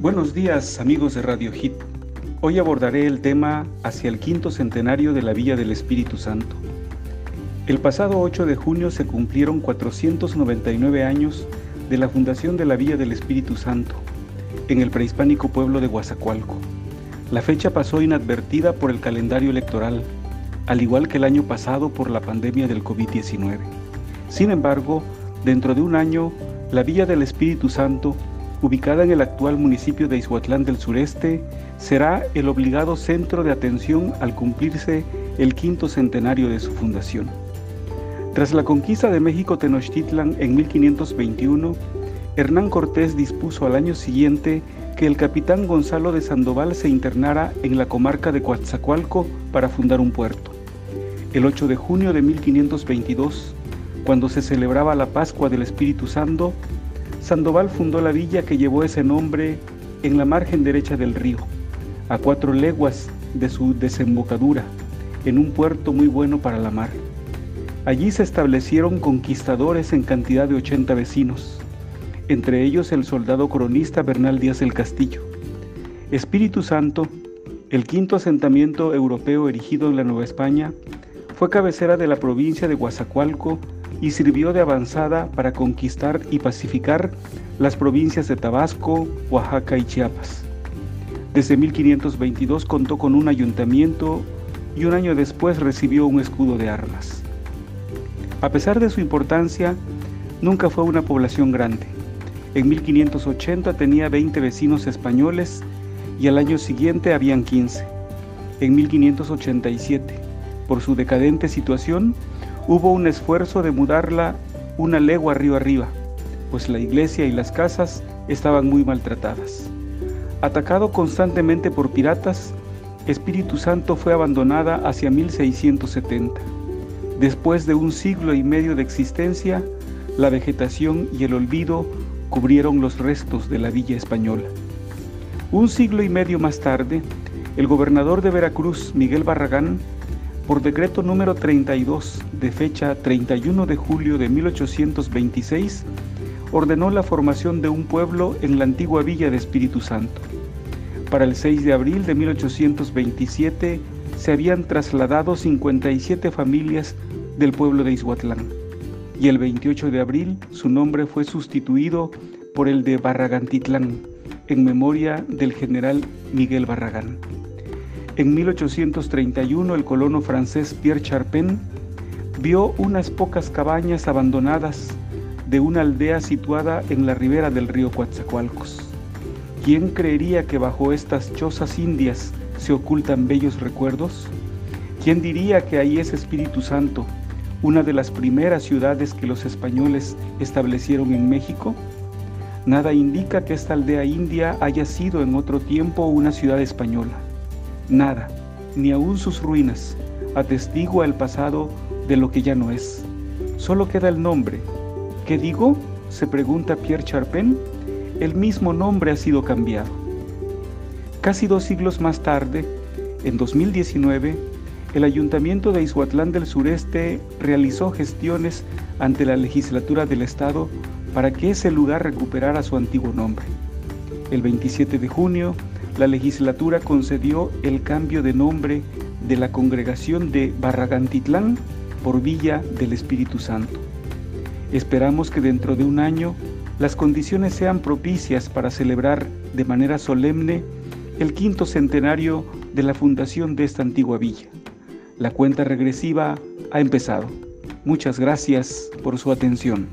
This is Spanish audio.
Buenos días amigos de Radio Hit. Hoy abordaré el tema hacia el quinto centenario de la Villa del Espíritu Santo. El pasado 8 de junio se cumplieron 499 años de la fundación de la Villa del Espíritu Santo en el prehispánico pueblo de Guazacualco. La fecha pasó inadvertida por el calendario electoral, al igual que el año pasado por la pandemia del COVID-19. Sin embargo, dentro de un año, la Villa del Espíritu Santo ubicada en el actual municipio de Izhuatlán del Sureste, será el obligado centro de atención al cumplirse el quinto centenario de su fundación. Tras la conquista de México Tenochtitlan en 1521, Hernán Cortés dispuso al año siguiente que el capitán Gonzalo de Sandoval se internara en la comarca de Coatzacoalco para fundar un puerto. El 8 de junio de 1522, cuando se celebraba la Pascua del Espíritu Santo, Sandoval fundó la villa que llevó ese nombre en la margen derecha del río, a cuatro leguas de su desembocadura, en un puerto muy bueno para la mar. Allí se establecieron conquistadores en cantidad de 80 vecinos, entre ellos el soldado cronista Bernal Díaz del Castillo. Espíritu Santo, el quinto asentamiento europeo erigido en la Nueva España, fue cabecera de la provincia de Guazacualco y sirvió de avanzada para conquistar y pacificar las provincias de Tabasco, Oaxaca y Chiapas. Desde 1522 contó con un ayuntamiento y un año después recibió un escudo de armas. A pesar de su importancia, nunca fue una población grande. En 1580 tenía 20 vecinos españoles y al año siguiente habían 15. En 1587, por su decadente situación, hubo un esfuerzo de mudarla una legua río arriba, pues la iglesia y las casas estaban muy maltratadas. Atacado constantemente por piratas, Espíritu Santo fue abandonada hacia 1670. Después de un siglo y medio de existencia, la vegetación y el olvido cubrieron los restos de la villa española. Un siglo y medio más tarde, el gobernador de Veracruz, Miguel Barragán, por decreto número 32 de fecha 31 de julio de 1826, ordenó la formación de un pueblo en la antigua villa de Espíritu Santo. Para el 6 de abril de 1827 se habían trasladado 57 familias del pueblo de Izhuatlán y el 28 de abril su nombre fue sustituido por el de Barragantitlán en memoria del general Miguel Barragán. En 1831 el colono francés Pierre Charpin vio unas pocas cabañas abandonadas de una aldea situada en la ribera del río Coatzacoalcos. ¿Quién creería que bajo estas chozas indias se ocultan bellos recuerdos? ¿Quién diría que ahí es Espíritu Santo, una de las primeras ciudades que los españoles establecieron en México? Nada indica que esta aldea india haya sido en otro tiempo una ciudad española. Nada, ni aun sus ruinas, atestigua el pasado de lo que ya no es. Solo queda el nombre. ¿Qué digo? se pregunta Pierre Charpin. El mismo nombre ha sido cambiado. Casi dos siglos más tarde, en 2019, el Ayuntamiento de Izhuatlán del Sureste realizó gestiones ante la legislatura del Estado para que ese lugar recuperara su antiguo nombre. El 27 de junio, la legislatura concedió el cambio de nombre de la congregación de Barragantitlán por Villa del Espíritu Santo. Esperamos que dentro de un año las condiciones sean propicias para celebrar de manera solemne el quinto centenario de la fundación de esta antigua villa. La cuenta regresiva ha empezado. Muchas gracias por su atención.